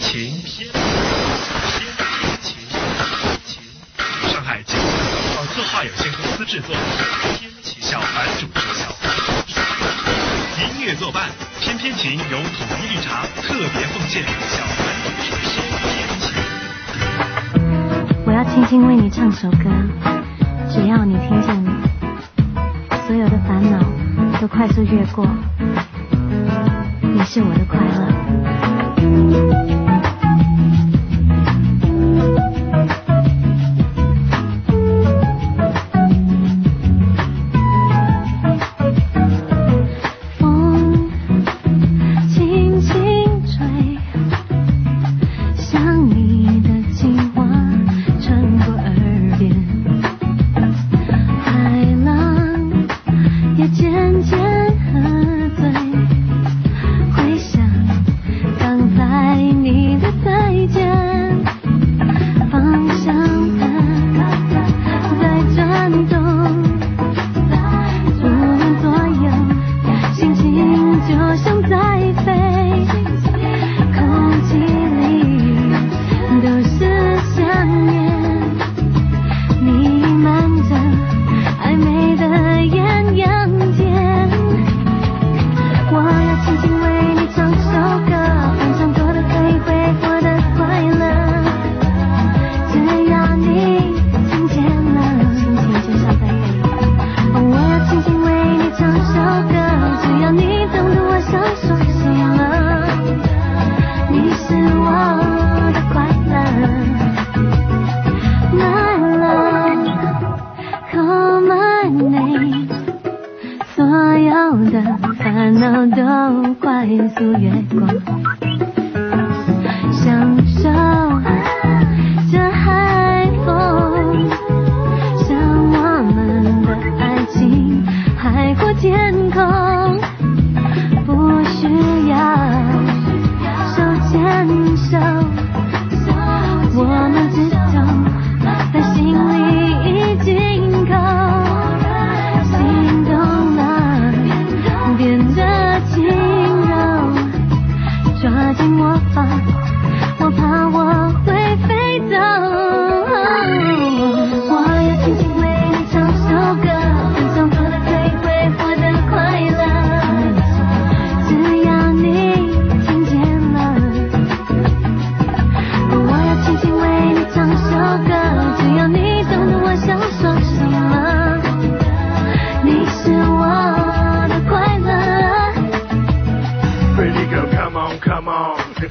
偏情，偏情，情，上海金广策划有限公司制作，偏情小凡主持，小，音乐作伴，偏偏琴由统一绿茶特别奉献，小凡主持，偏情。我要轻轻为你唱首歌，只要你听见你，所有的烦恼都快速越过。你是我的快乐。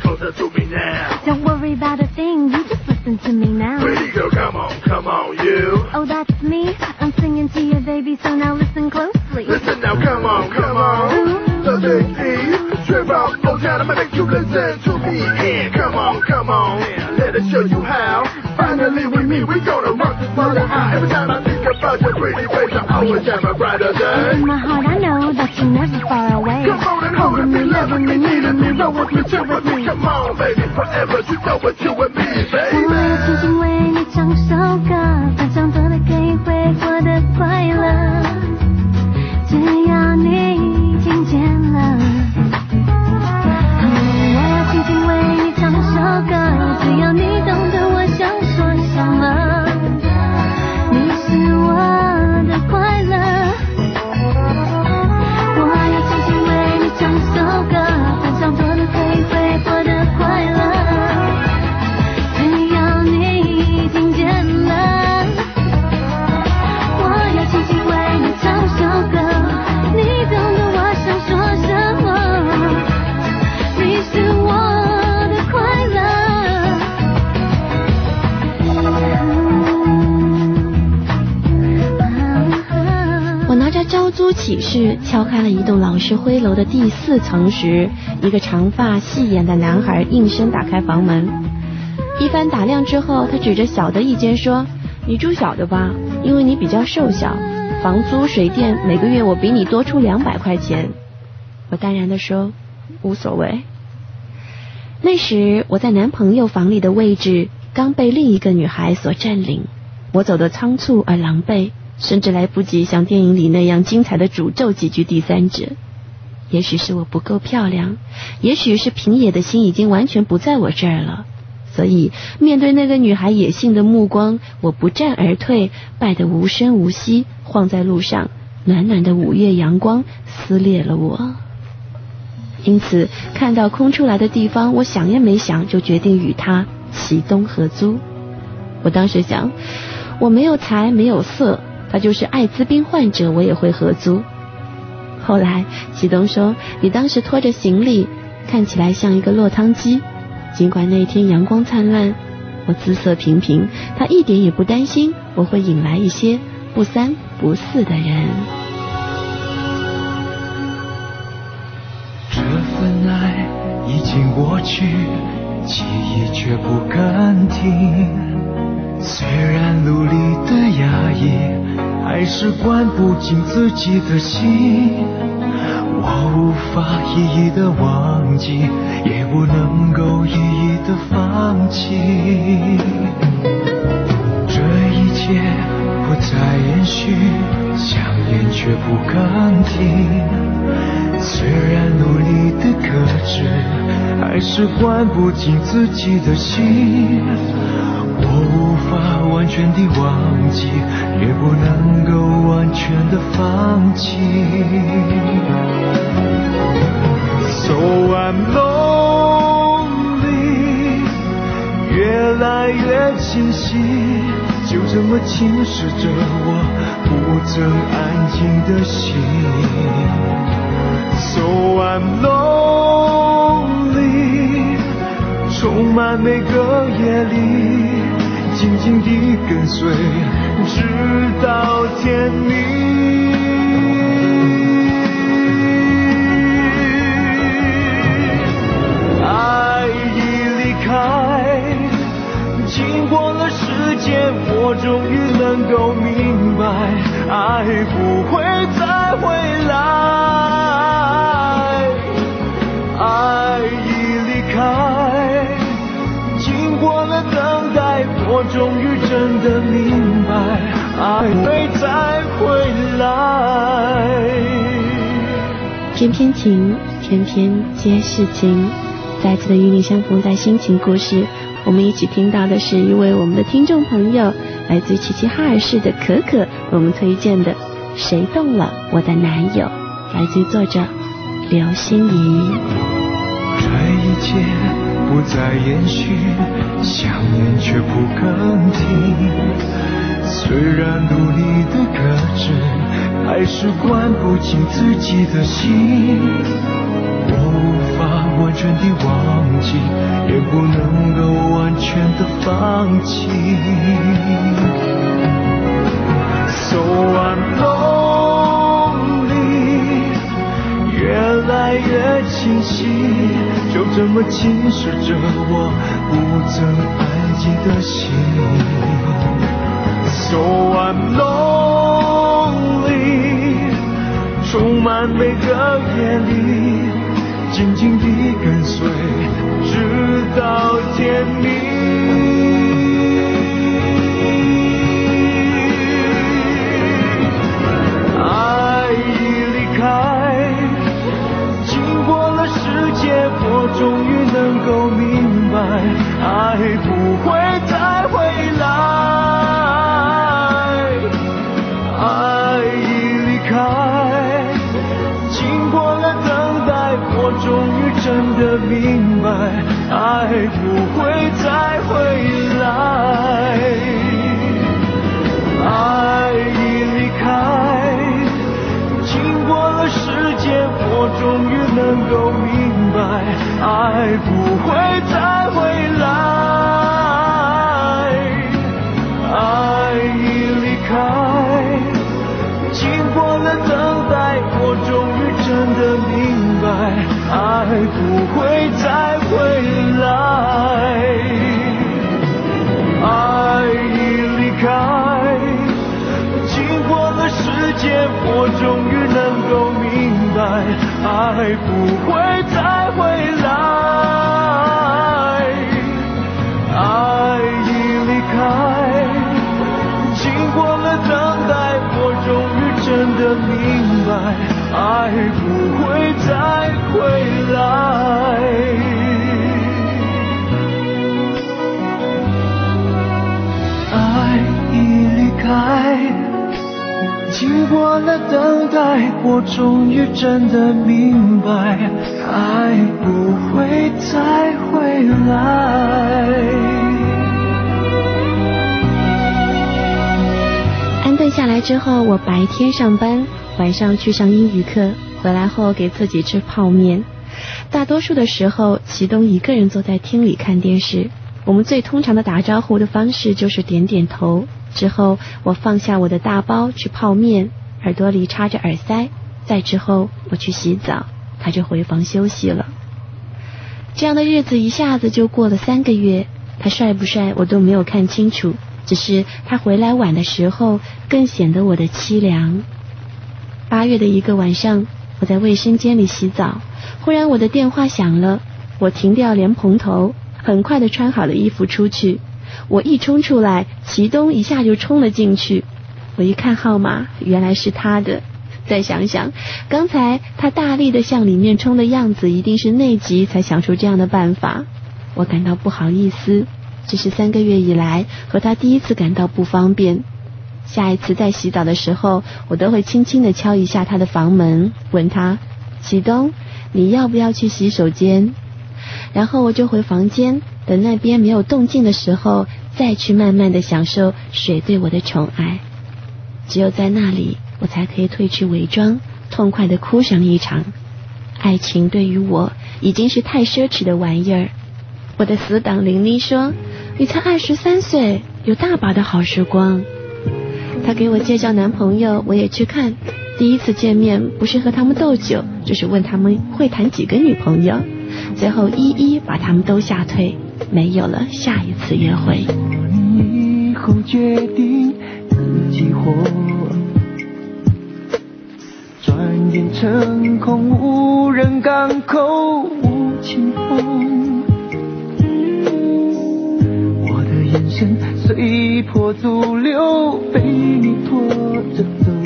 closer to me now. Don't worry about a thing, you just listen to me now. Radio, come on, come on, you. Oh, that's me. I'm singing to you, baby, so now listen closely. Listen now, come on, come on. Ooh. The big E. Trip out, no time to make you listen to me. And come on, come on, let us show you how. Finally, we meet, we gonna rock this mother high. Every time I think about your pretty face, I always have a brighter day. In my heart, I know that you're never far away. Come on and hold me, loving me, needing me, roll with me, chill with me. Come on, baby, forever, you know what you and me, baby. 要你。敲开了一栋老式灰楼的第四层时，一个长发细眼的男孩应声打开房门。一番打量之后，他指着小的一间说：“你住小的吧，因为你比较瘦小。房租、水电每个月我比你多出两百块钱。”我淡然的说：“无所谓。”那时我在男朋友房里的位置刚被另一个女孩所占领，我走得仓促而狼狈。甚至来不及像电影里那样精彩的诅咒几句第三者。也许是我不够漂亮，也许是平野的心已经完全不在我这儿了。所以面对那个女孩野性的目光，我不战而退，败得无声无息，晃在路上。暖暖的五月阳光撕裂了我，因此看到空出来的地方，我想也没想就决定与他齐东合租。我当时想，我没有财没有色，他就是艾滋病患者，我也会合租。后来启东说，你当时拖着行李，看起来像一个落汤鸡。尽管那天阳光灿烂，我姿色平平，他一点也不担心我会引来一些不三不四的人。这份爱已经过去，记忆却不敢停。虽然努力的压抑，还是关不紧自己的心。我无法一一的忘记，也不能够一一的放弃。这一切不再延续，想念却不敢停。虽然努力的克制，还是关不进自己的心。我无法完全的忘记，也不能够完全的放弃。So I'm lonely，越来越清晰，就这么侵蚀着我不曾安静的心。So I'm lonely，充满每个夜里。静静地跟随，直到天明。爱已离开，经过了时间，我终于能够明白，爱不会再的明白，爱会再回来。偏偏情，偏偏皆是情。再次的与你相逢在心情故事，我们一起听到的是一位我们的听众朋友，来自齐齐哈尔市的可可，我们推荐的《谁动了我的男友》，来自作者刘心怡。这一切。不再延续，想念却不肯停。虽然努力的克制，还是关不紧自己的心。我无法完全的忘记，也不能够完全的放弃。So I'm lonely，越来越清晰。就这么侵蚀着我不曾安静的心。So I'm lonely，充满每个夜里，静静地跟随，直到天明。爱不过了等待，我终于真的明白，爱不会再回来。安顿下来之后，我白天上班，晚上去上英语课，回来后给自己吃泡面。大多数的时候，齐东一个人坐在厅里看电视。我们最通常的打招呼的方式就是点点头。之后，我放下我的大包去泡面，耳朵里插着耳塞。再之后，我去洗澡，他就回房休息了。这样的日子一下子就过了三个月。他帅不帅，我都没有看清楚。只是他回来晚的时候，更显得我的凄凉。八月的一个晚上，我在卫生间里洗澡，忽然我的电话响了。我停掉莲蓬头。很快的穿好了衣服出去，我一冲出来，齐东一下就冲了进去。我一看号码，原来是他的。再想想，刚才他大力的向里面冲的样子，一定是内急才想出这样的办法。我感到不好意思，这是三个月以来和他第一次感到不方便。下一次在洗澡的时候，我都会轻轻的敲一下他的房门，问他：启东，你要不要去洗手间？然后我就回房间，等那边没有动静的时候，再去慢慢的享受水对我的宠爱。只有在那里，我才可以褪去伪装，痛快的哭上一场。爱情对于我已经是太奢侈的玩意儿。我的死党林妮说：“你才二十三岁，有大把的好时光。”她给我介绍男朋友，我也去看。第一次见面不是和他们斗酒，就是问他们会谈几个女朋友。最后一一把他们都吓退，没有了下一次约会。你以后决定自己活，转眼成空，无人港口无情风。我的眼神随波逐流，被你拖着走。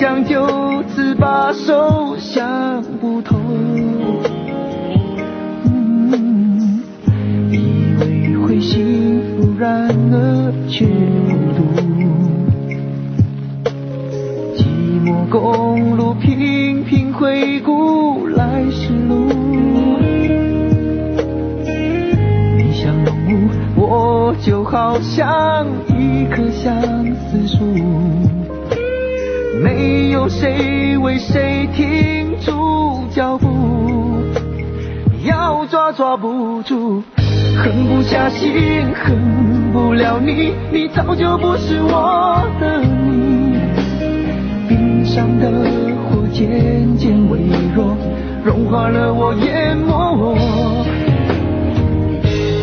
想就此罢手想不透，以为会幸福，然而却孤独。寂寞公路，频频回顾来时路。你像浓雾，我就好像一棵相思树。没有谁为谁停住脚步，要抓抓不住，狠不下心，恨不了你，你早就不是我的你。冰上的火渐渐微弱，融化了我，淹没我。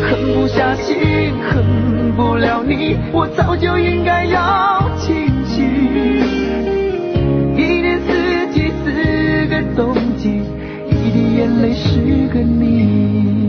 狠不下心，恨不了你，我早就应该要眼泪是个谜。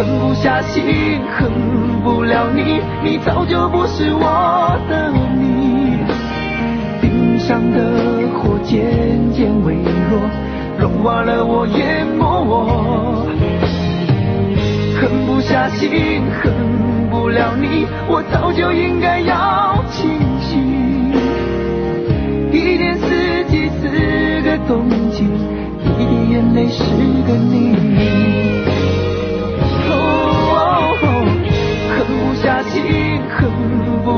狠不下心，恨不了你，你早就不是我的你。冰上的火渐渐微弱，融化了我，淹没我。狠不下心，恨不了你，我早就应该要清醒。一年四季四个冬季，一滴眼泪是个你。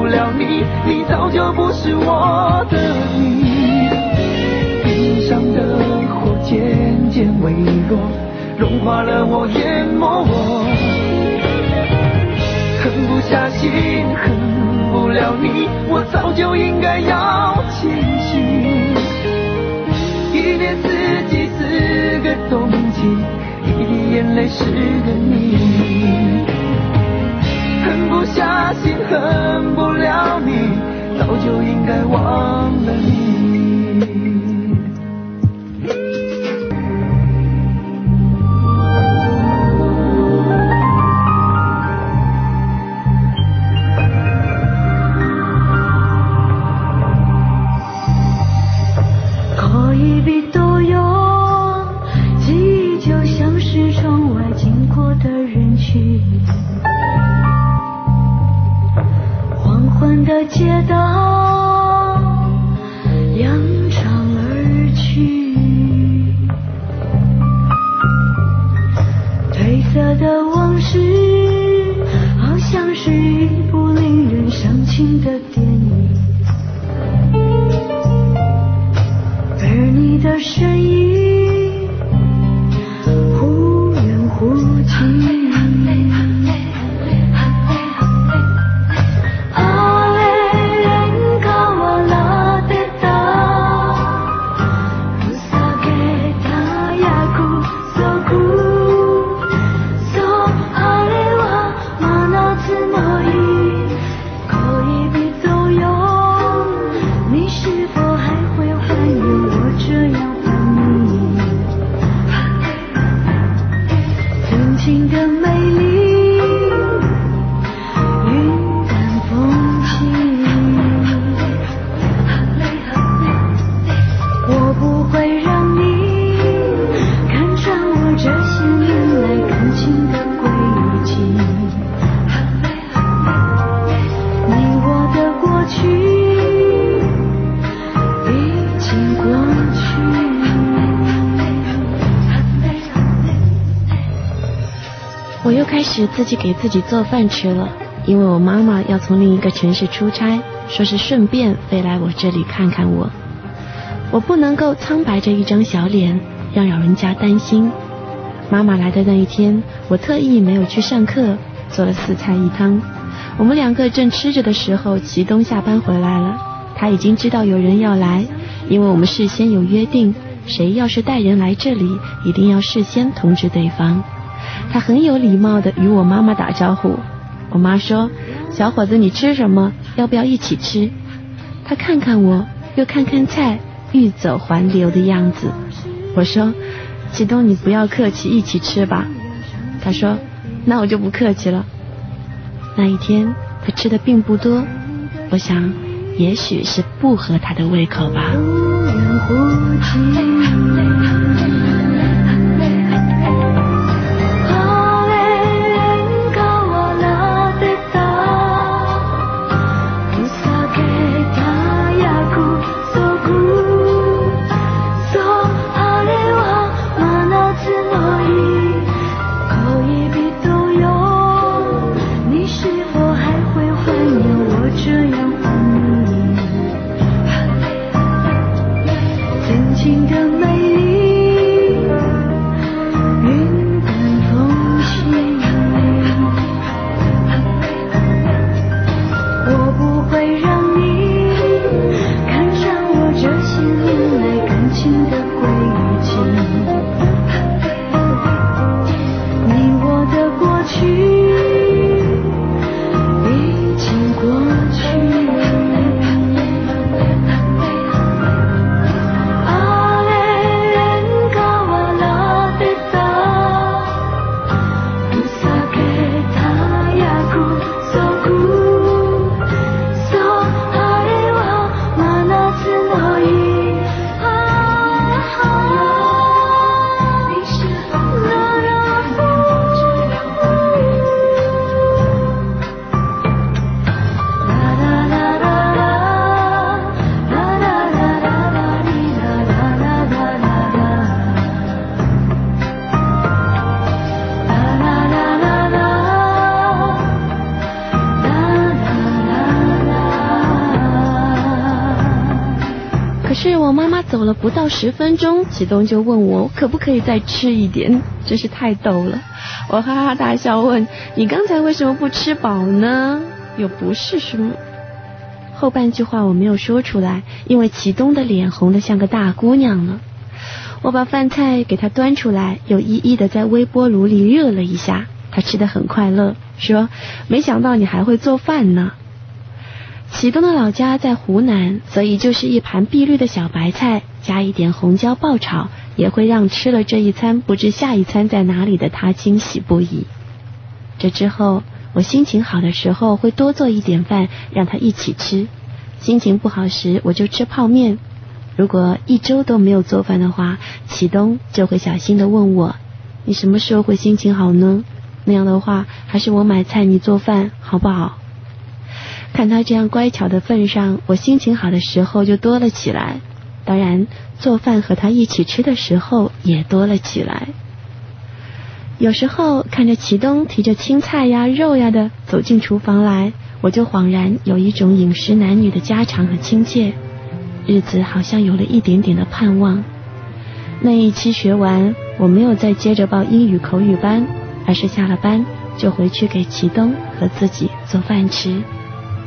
了。你。你早就不是我的你。冰上的火渐渐微弱，融化了我，淹没我。狠不下心，恨不了你，我早就应该要清醒。一年四季四个冬季，一滴眼泪是个谜。狠不下心，恨不了你，早就应该忘了你。街道。已经过去我又开始自己给自己做饭吃了，因为我妈妈要从另一个城市出差，说是顺便飞来我这里看看我。我不能够苍白着一张小脸，让老人家担心。妈妈来的那一天，我特意没有去上课，做了四菜一汤。我们两个正吃着的时候，齐东下班回来了。他已经知道有人要来，因为我们事先有约定，谁要是带人来这里，一定要事先通知对方。他很有礼貌的与我妈妈打招呼。我妈说：“小伙子，你吃什么？要不要一起吃？”他看看我，又看看菜，欲走还留的样子。我说：“齐东，你不要客气，一起吃吧。”他说：“那我就不客气了。”那一天他吃的并不多，我想，也许是不合他的胃口吧。到十分钟，启东就问我可不可以再吃一点，真是太逗了。我哈哈大笑问：“你刚才为什么不吃饱呢？又不是什么……”后半句话我没有说出来，因为启东的脸红得像个大姑娘了。我把饭菜给他端出来，又一一的在微波炉里热了一下。他吃的很快乐，说：“没想到你还会做饭呢。”启东的老家在湖南，所以就是一盘碧绿的小白菜，加一点红椒爆炒，也会让吃了这一餐不知下一餐在哪里的他惊喜不已。这之后，我心情好的时候会多做一点饭让他一起吃，心情不好时我就吃泡面。如果一周都没有做饭的话，启东就会小心的问我：“你什么时候会心情好呢？”那样的话，还是我买菜你做饭好不好？看他这样乖巧的份上，我心情好的时候就多了起来。当然，做饭和他一起吃的时候也多了起来。有时候看着齐东提着青菜呀、肉呀的走进厨房来，我就恍然有一种饮食男女的家常和亲切，日子好像有了一点点的盼望。那一期学完，我没有再接着报英语口语班，而是下了班就回去给齐东和自己做饭吃。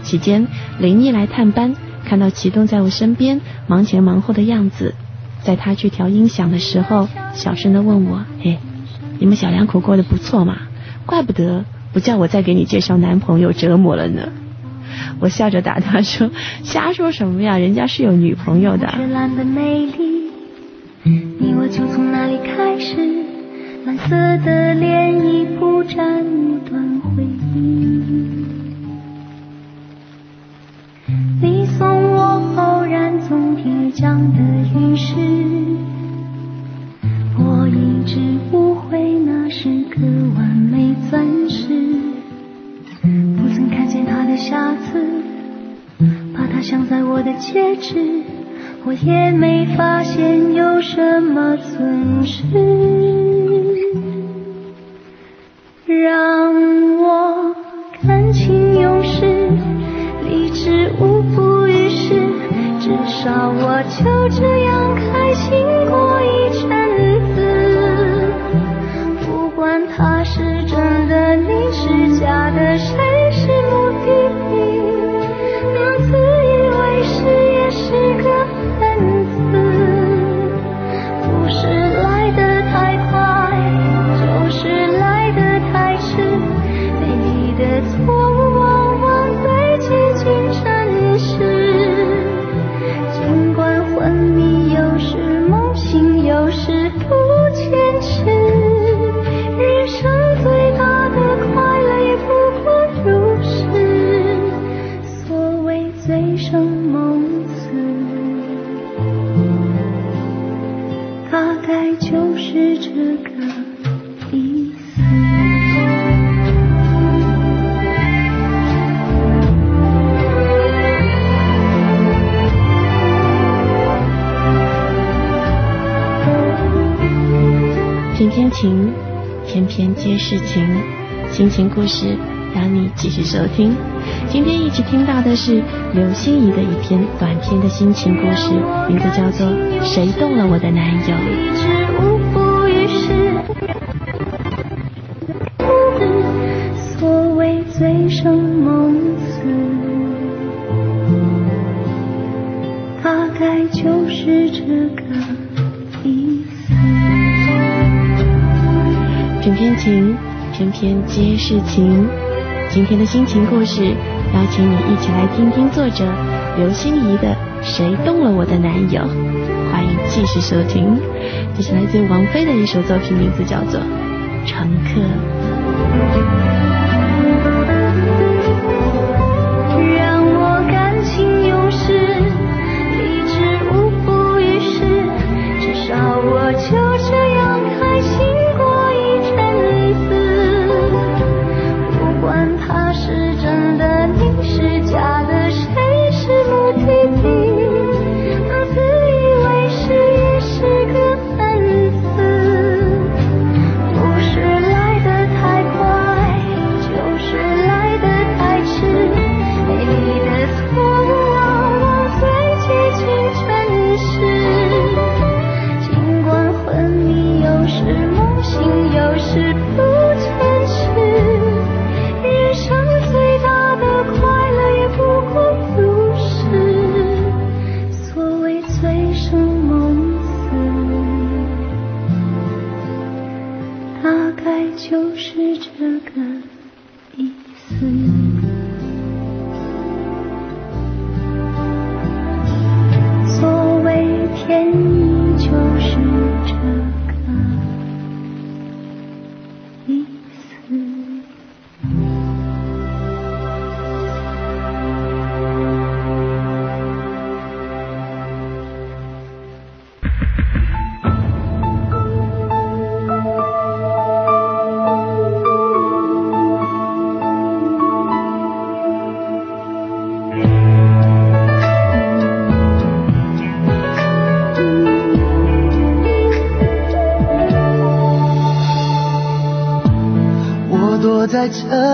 期间，林毅来探班，看到启东在我身边忙前忙后的样子，在他去调音响的时候，小声的问我：“嘿，你们小两口过得不错嘛？怪不得不叫我再给你介绍男朋友折磨了呢。”我笑着打他说：“瞎说什么呀，人家是有女朋友的。”你我就从那里开始，蓝色的涟漪铺展一段回忆。你送我偶然从天降的陨石，我一直误会那是个完美钻石，不曾看见它的瑕疵，把它镶在我的戒指，我也没发现有什么损失，让我是无补于事，至少我就这样开心过一阵子。不管他是真的，你是假的，故事让你继续收听。今天一起听到的是刘心怡的一篇短篇的心情故事，名字叫做《谁动了我的男友》。所谓醉生梦事情。今天的心情故事，邀请你一起来听听作者刘心怡的《谁动了我的男友》。欢迎继续收听，这是来自王菲的一首作品，名字叫做《乘客》。在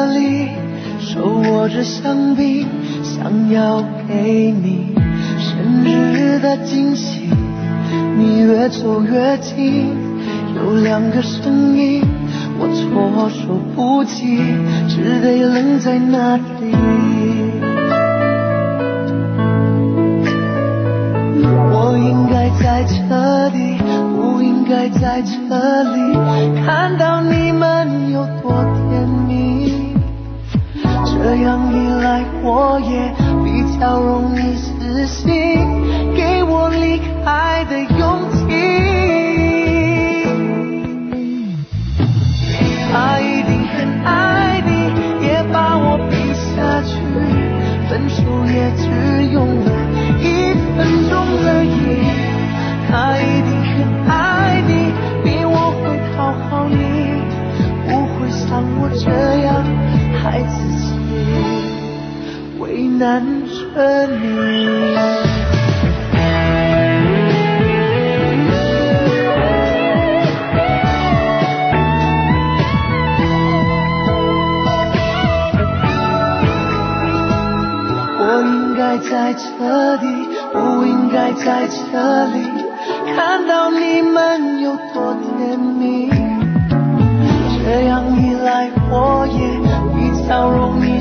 彻底，不应该在这里，看到你们有多甜蜜。这样一来，我也比较容易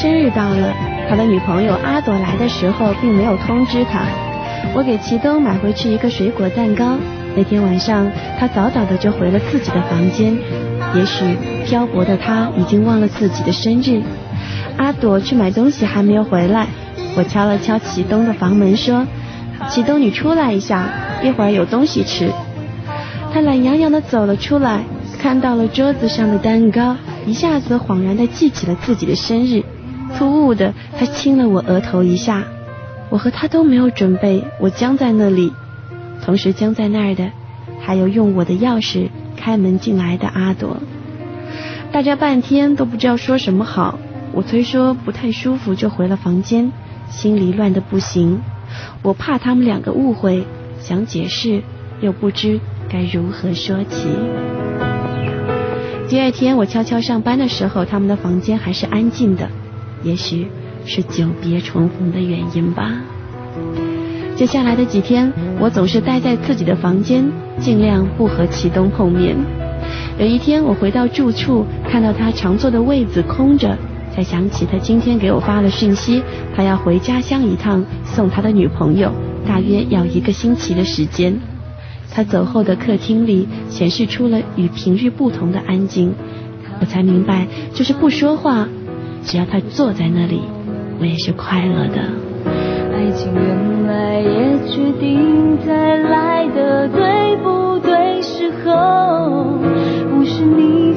生日到了，他的女朋友阿朵来的时候并没有通知他。我给齐东买回去一个水果蛋糕。那天晚上，他早早的就回了自己的房间。也许漂泊的他已经忘了自己的生日。阿朵去买东西还没有回来，我敲了敲齐东的房门说：“齐东，你出来一下，一会儿有东西吃。”他懒洋洋的走了出来，看到了桌子上的蛋糕。一下子恍然的记起了自己的生日，突兀的他亲了我额头一下，我和他都没有准备，我僵在那里，同时僵在那儿的还有用我的钥匙开门进来的阿朵，大家半天都不知道说什么好，我推说不太舒服就回了房间，心里乱的不行，我怕他们两个误会，想解释又不知该如何说起。第二天我悄悄上班的时候，他们的房间还是安静的，也许是久别重逢的原因吧。接下来的几天，我总是待在自己的房间，尽量不和启东碰面。有一天我回到住处，看到他常坐的位子空着，才想起他今天给我发了讯息，他要回家乡一趟送他的女朋友，大约要一个星期的时间。他走后的客厅里显示出了与平日不同的安静，我才明白，就是不说话，只要他坐在那里，我也是快乐的。爱情原来也决定在来的对不对时候，不是你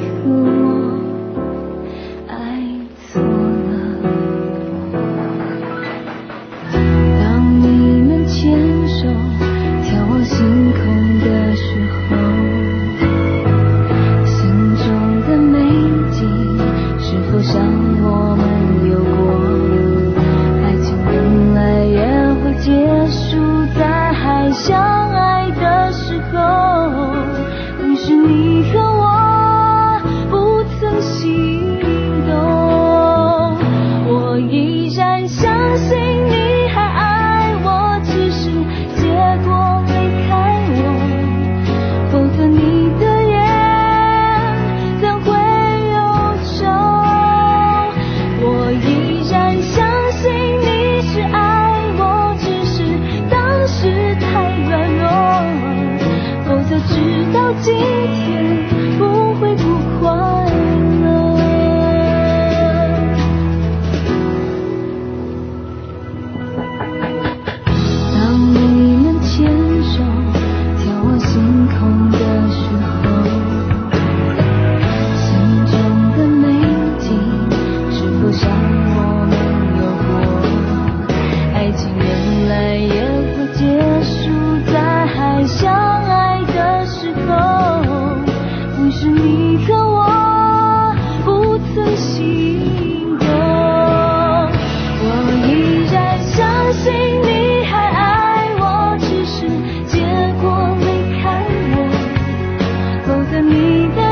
你的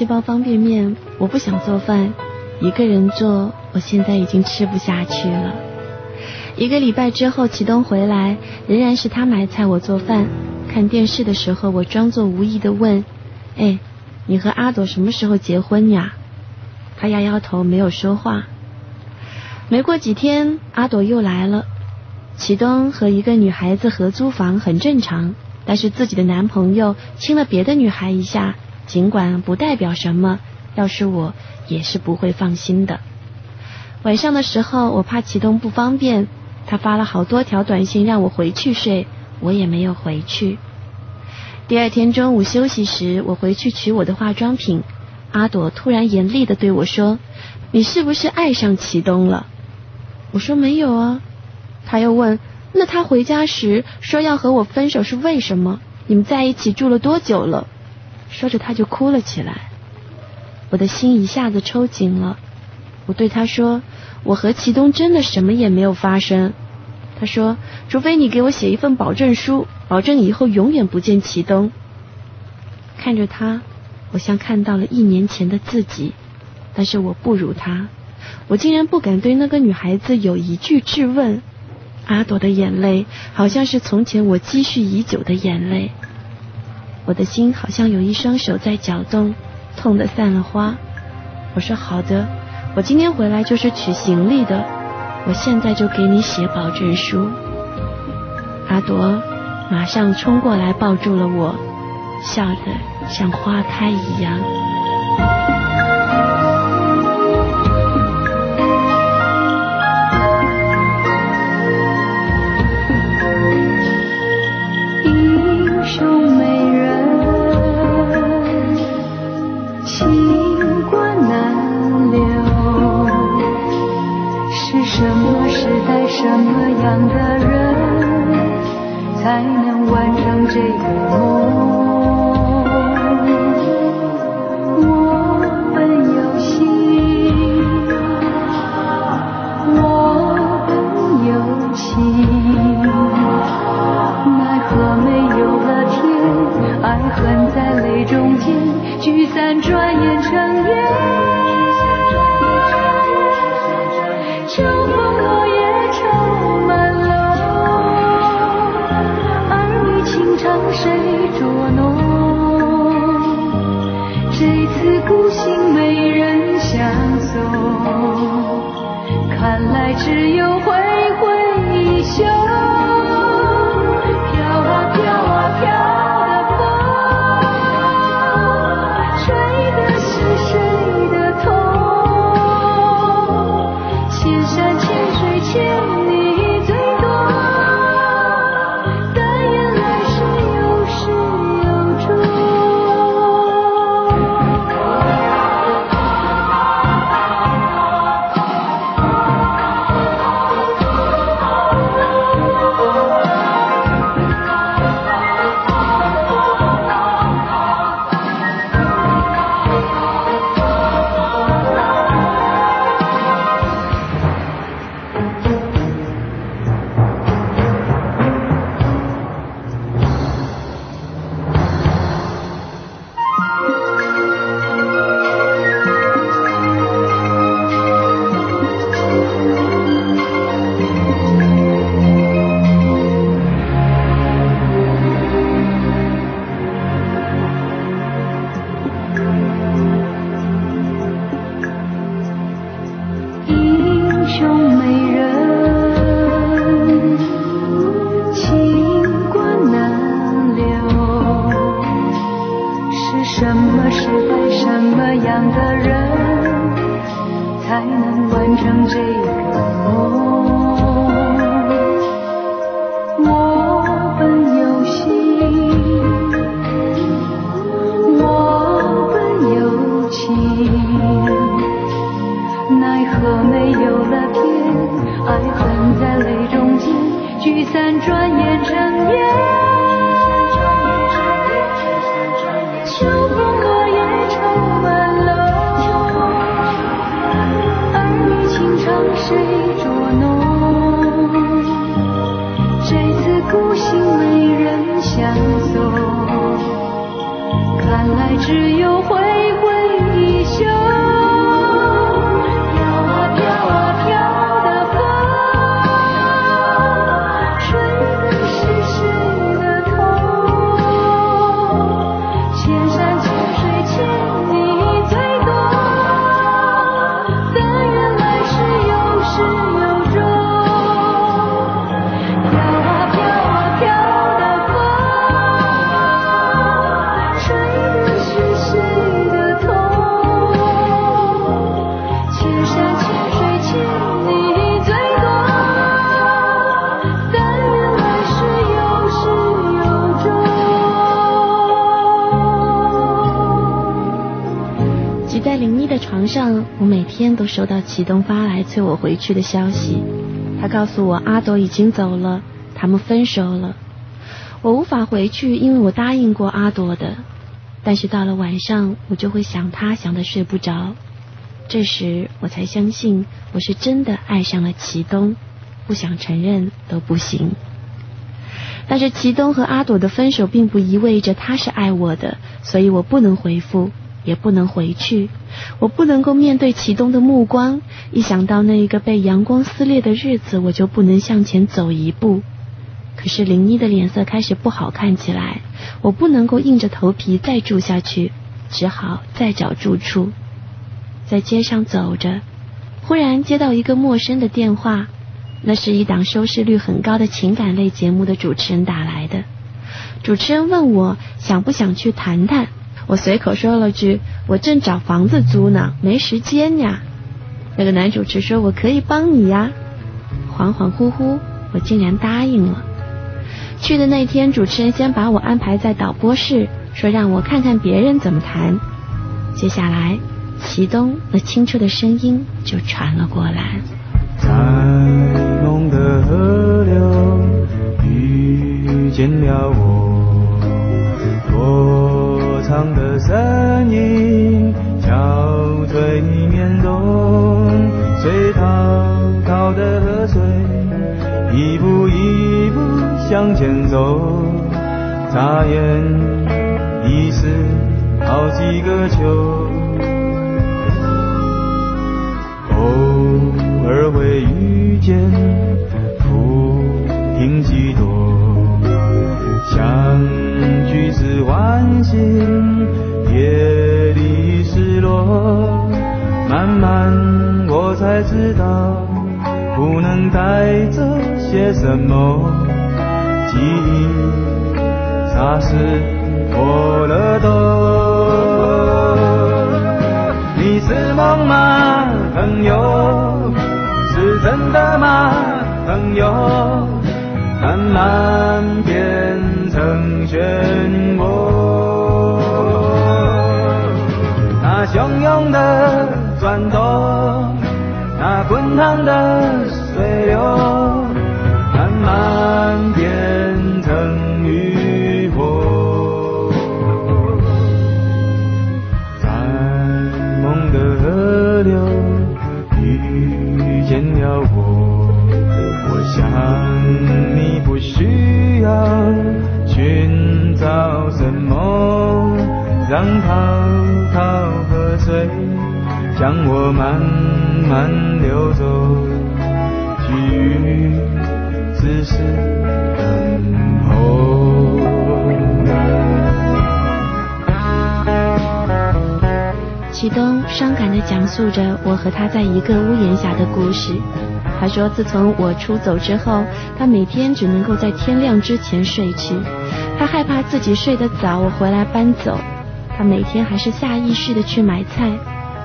七包方便面，我不想做饭，一个人做，我现在已经吃不下去了。一个礼拜之后，启东回来，仍然是他买菜，我做饭。看电视的时候，我装作无意的问：“哎，你和阿朵什么时候结婚呀？”他摇摇头，没有说话。没过几天，阿朵又来了。启东和一个女孩子合租房很正常，但是自己的男朋友亲了别的女孩一下，尽管不代表什么，要是我也是不会放心的。晚上的时候，我怕启东不方便，他发了好多条短信让我回去睡，我也没有回去。第二天中午休息时，我回去取我的化妆品，阿朵突然严厉的对我说：“你是不是爱上启东了？”我说没有啊。他又问：“那他回家时说要和我分手是为什么？你们在一起住了多久了？”说着他就哭了起来，我的心一下子抽紧了。我对他说：“我和祁东真的什么也没有发生。”他说：“除非你给我写一份保证书，保证以后永远不见祁东。”看着他，我像看到了一年前的自己，但是我不如他，我竟然不敢对那个女孩子有一句质问。阿朵的眼泪好像是从前我积蓄已久的眼泪，我的心好像有一双手在搅动，痛得散了花。我说好的，我今天回来就是取行李的，我现在就给你写保证书。阿朵马上冲过来抱住了我，笑得像花开一样。样的人才能完成这个梦我本有心我本有情奈何没有了天爱恨在泪中间聚散转眼成烟。谁捉弄？这次孤行没人相送看来只有挥挥衣袖收到启东发来催我回去的消息，他告诉我阿朵已经走了，他们分手了。我无法回去，因为我答应过阿朵的。但是到了晚上，我就会想他，想的睡不着。这时我才相信我是真的爱上了启东，不想承认都不行。但是启东和阿朵的分手并不意味着他是爱我的，所以我不能回复。也不能回去，我不能够面对启东的目光。一想到那一个被阳光撕裂的日子，我就不能向前走一步。可是林一的脸色开始不好看起来，我不能够硬着头皮再住下去，只好再找住处。在街上走着，忽然接到一个陌生的电话，那是一档收视率很高的情感类节目的主持人打来的。主持人问我想不想去谈谈。我随口说了句：“我正找房子租呢，没时间呀。”那个男主持说：“我可以帮你呀。”恍恍惚惚，我竟然答应了。去的那天，主持人先把我安排在导播室，说让我看看别人怎么谈。接下来，启东那清澈的声音就传了过来。在梦的河流遇见了我，我。唱的身影憔悴面容，随滔滔的河水一步一步向前走，眨眼已是好几个秋，偶尔会遇见浮萍几朵。相聚时欢喜，别离失落。慢慢我才知道，不能带走些什么记忆，霎时破了洞。你是梦吗，朋友？是真的吗，朋友？慢慢变成漩涡，那汹涌的转动。那滚烫的水流，慢慢伤感地讲述着我和他在一个屋檐下的故事。他说，自从我出走之后，他每天只能够在天亮之前睡去。他害怕自己睡得早，我回来搬走。他每天还是下意识地去买菜。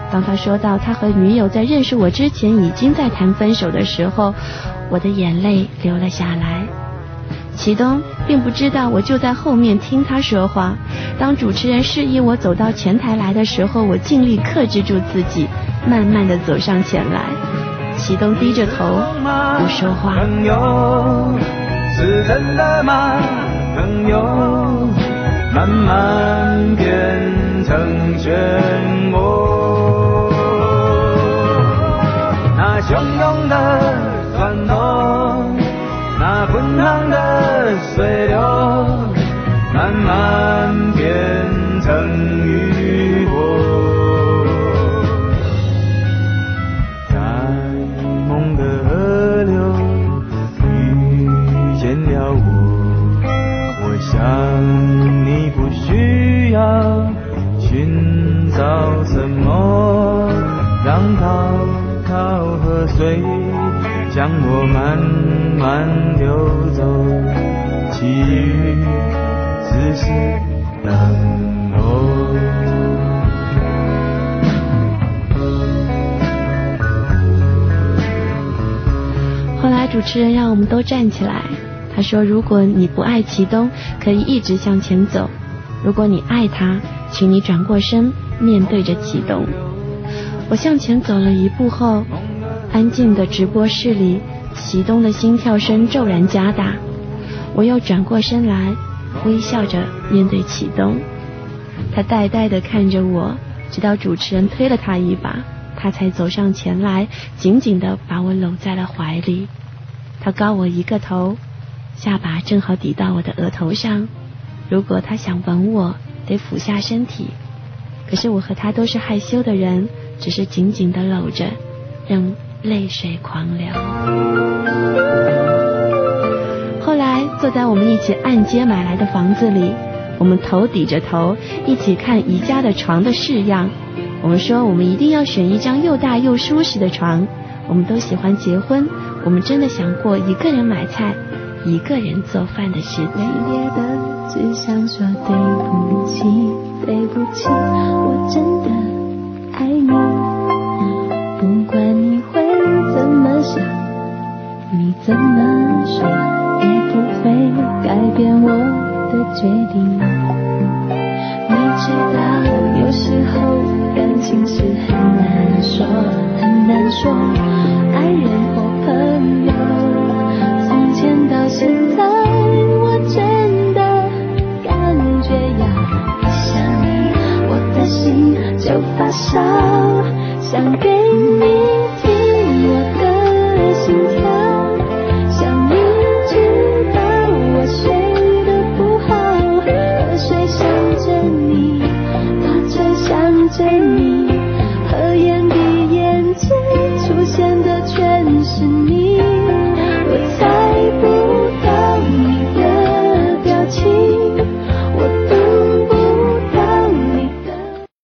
当他说到他和女友在认识我之前已经在谈分手的时候，我的眼泪流了下来。启东并不知道我就在后面听他说话。当主持人示意我走到前台来的时候，我尽力克制住自己，慢慢的走上前来。启东低着头不说话。朋友，是真的吗？朋友，慢慢变成漩涡。那汹涌的转动，那滚烫的慢慢流走，其余只是等候。后来主持人让我们都站起来，他说：“如果你不爱祁东，可以一直向前走；如果你爱他，请你转过身，面对着祁东。”我向前走了一步后，安静的直播室里，启东的心跳声骤然加大。我又转过身来，微笑着面对启东。他呆呆的看着我，直到主持人推了他一把，他才走上前来，紧紧的把我搂在了怀里。他高我一个头，下巴正好抵到我的额头上。如果他想吻我，得俯下身体。可是我和他都是害羞的人。只是紧紧的搂着，让泪水狂流。后来坐在我们一起按揭买来的房子里，我们头抵着头，一起看宜家的床的式样。我们说，我们一定要选一张又大又舒适的床。我们都喜欢结婚，我们真的想过一个人买菜，一个人做饭的日子。别的，只想说对不起，对不起，我真的。爱你，怎么说也不会改变我的决定你知道有时候感情是很难说很难说爱人或朋友从前到现在我真的感觉要分手你我的心就发烧想给